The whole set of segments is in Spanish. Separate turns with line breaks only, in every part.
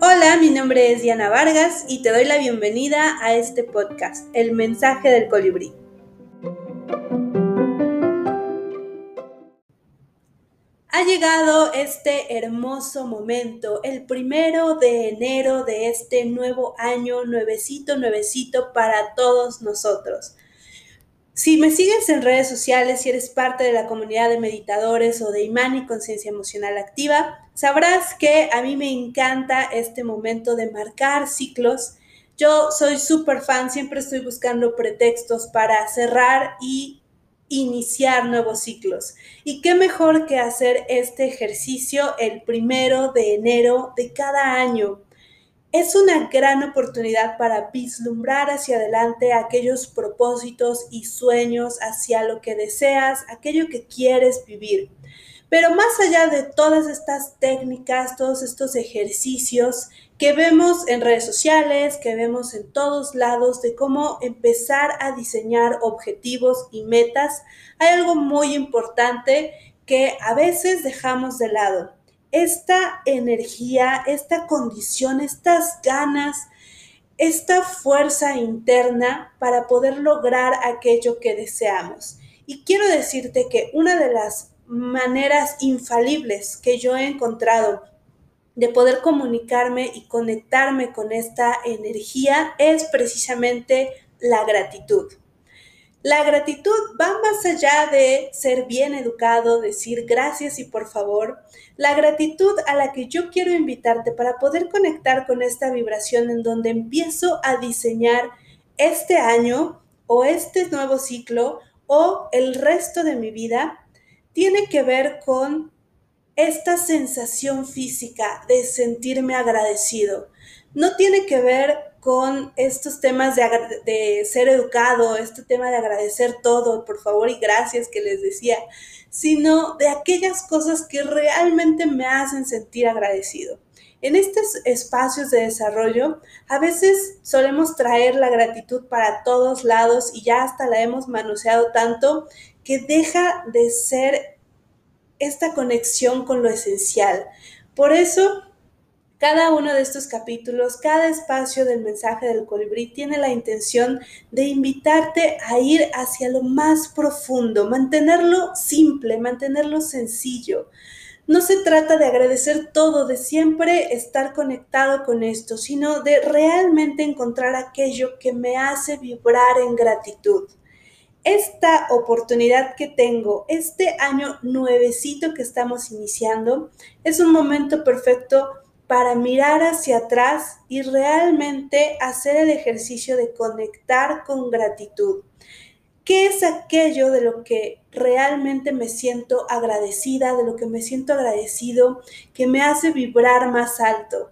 Hola, mi nombre es Diana Vargas y te doy la bienvenida a este podcast, El mensaje del colibrí. Ha llegado este hermoso momento, el primero de enero de este nuevo año, nuevecito, nuevecito para todos nosotros. Si me sigues en redes sociales, si eres parte de la comunidad de meditadores o de imán y conciencia emocional activa, sabrás que a mí me encanta este momento de marcar ciclos. Yo soy súper fan, siempre estoy buscando pretextos para cerrar y iniciar nuevos ciclos. Y qué mejor que hacer este ejercicio el primero de enero de cada año es una gran oportunidad para vislumbrar hacia adelante aquellos propósitos y sueños hacia lo que deseas, aquello que quieres vivir. Pero más allá de todas estas técnicas, todos estos ejercicios que vemos en redes sociales, que vemos en todos lados de cómo empezar a diseñar objetivos y metas, hay algo muy importante que a veces dejamos de lado esta energía, esta condición, estas ganas, esta fuerza interna para poder lograr aquello que deseamos. Y quiero decirte que una de las maneras infalibles que yo he encontrado de poder comunicarme y conectarme con esta energía es precisamente la gratitud. La gratitud va más allá de ser bien educado, decir gracias y por favor. La gratitud a la que yo quiero invitarte para poder conectar con esta vibración en donde empiezo a diseñar este año o este nuevo ciclo o el resto de mi vida, tiene que ver con esta sensación física de sentirme agradecido. No tiene que ver con estos temas de, ser educado, este tema de agradecer todo, por favor y gracias que les decía, sino de aquellas cosas que realmente me hacen sentir agradecido. En estos espacios de desarrollo, a veces solemos traer la gratitud para todos lados y ya hasta la hemos manoseado tanto que deja de ser esta conexión con lo esencial. Por eso cada uno de estos capítulos, cada espacio del mensaje del colibrí tiene la intención de invitarte a ir hacia lo más profundo, mantenerlo simple, mantenerlo sencillo. No se trata de agradecer todo, de siempre estar conectado con esto, sino de realmente encontrar aquello que me hace vibrar en gratitud. Esta oportunidad que tengo, este año nuevecito que estamos iniciando, es un momento perfecto para mirar hacia atrás y realmente hacer el ejercicio de conectar con gratitud. ¿Qué es aquello de lo que realmente me siento agradecida, de lo que me siento agradecido, que me hace vibrar más alto?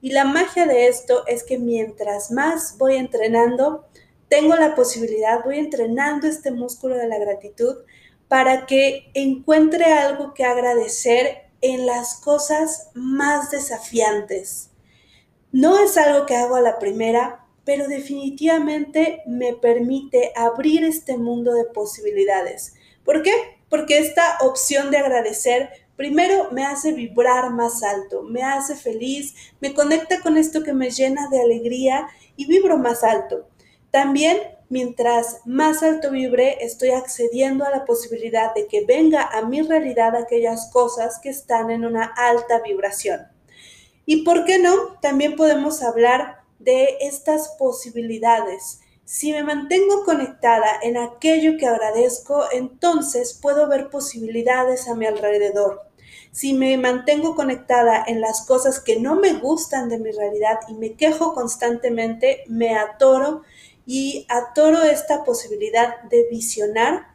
Y la magia de esto es que mientras más voy entrenando, tengo la posibilidad, voy entrenando este músculo de la gratitud para que encuentre algo que agradecer en las cosas más desafiantes. No es algo que hago a la primera, pero definitivamente me permite abrir este mundo de posibilidades. ¿Por qué? Porque esta opción de agradecer primero me hace vibrar más alto, me hace feliz, me conecta con esto que me llena de alegría y vibro más alto. También mientras más alto vibre, estoy accediendo a la posibilidad de que venga a mi realidad aquellas cosas que están en una alta vibración. Y por qué no, también podemos hablar de estas posibilidades. Si me mantengo conectada en aquello que agradezco, entonces puedo ver posibilidades a mi alrededor. Si me mantengo conectada en las cosas que no me gustan de mi realidad y me quejo constantemente, me atoro y atoro esta posibilidad de visionar,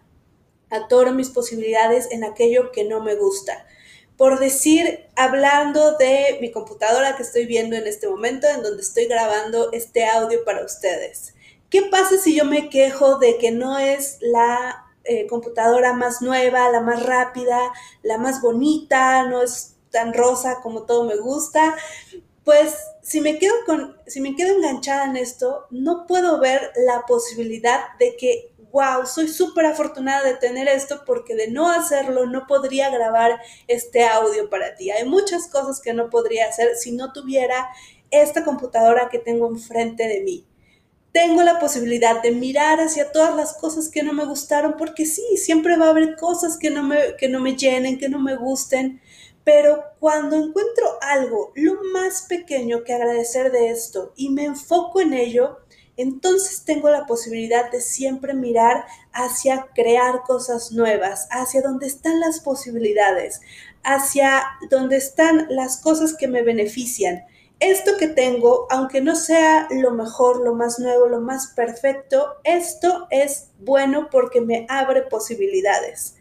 atoro mis posibilidades en aquello que no me gusta. Por decir, hablando de mi computadora que estoy viendo en este momento, en donde estoy grabando este audio para ustedes. ¿Qué pasa si yo me quejo de que no es la eh, computadora más nueva, la más rápida, la más bonita, no es tan rosa como todo me gusta? Pues si me quedo con, si me quedo enganchada en esto, no puedo ver la posibilidad de que wow, soy súper afortunada de tener esto porque de no hacerlo no podría grabar este audio para ti. Hay muchas cosas que no podría hacer si no tuviera esta computadora que tengo enfrente de mí. Tengo la posibilidad de mirar hacia todas las cosas que no me gustaron porque sí, siempre va a haber cosas que no me, que no me llenen, que no me gusten, pero cuando encuentro algo, lo más pequeño que agradecer de esto y me enfoco en ello, entonces tengo la posibilidad de siempre mirar hacia crear cosas nuevas, hacia donde están las posibilidades, hacia donde están las cosas que me benefician. Esto que tengo, aunque no sea lo mejor, lo más nuevo, lo más perfecto, esto es bueno porque me abre posibilidades.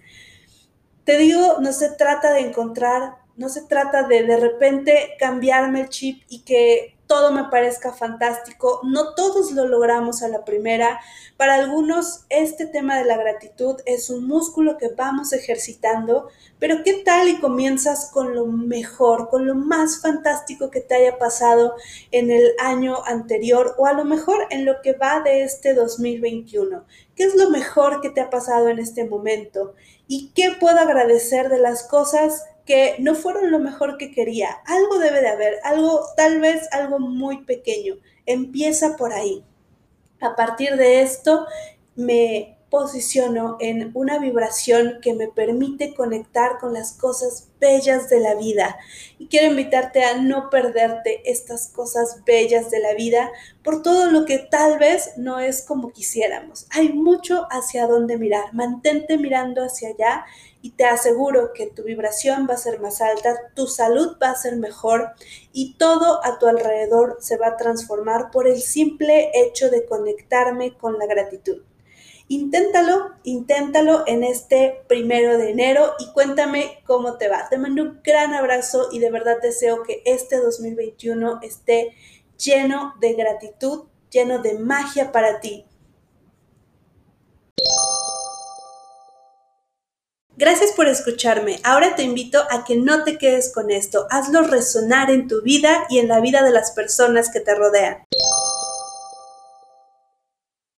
Te digo, no se trata de encontrar, no se trata de de repente cambiarme el chip y que todo me parezca fantástico. No todos lo logramos a la primera. Para algunos este tema de la gratitud es un músculo que vamos ejercitando, pero ¿qué tal y comienzas con lo mejor, con lo más fantástico que te haya pasado en el año anterior o a lo mejor en lo que va de este 2021? ¿Qué es lo mejor que te ha pasado en este momento? ¿Y qué puedo agradecer de las cosas que no fueron lo mejor que quería. Algo debe de haber, algo, tal vez algo muy pequeño. Empieza por ahí. A partir de esto, me posiciono en una vibración que me permite conectar con las cosas bellas de la vida. Y quiero invitarte a no perderte estas cosas bellas de la vida por todo lo que tal vez no es como quisiéramos. Hay mucho hacia dónde mirar. Mantente mirando hacia allá y te aseguro que tu vibración va a ser más alta, tu salud va a ser mejor y todo a tu alrededor se va a transformar por el simple hecho de conectarme con la gratitud. Inténtalo, inténtalo en este primero de enero y cuéntame cómo te va. Te mando un gran abrazo y de verdad deseo que este 2021 esté lleno de gratitud, lleno de magia para ti. Gracias por escucharme. Ahora te invito a que no te quedes con esto. Hazlo resonar en tu vida y en la vida de las personas que te rodean.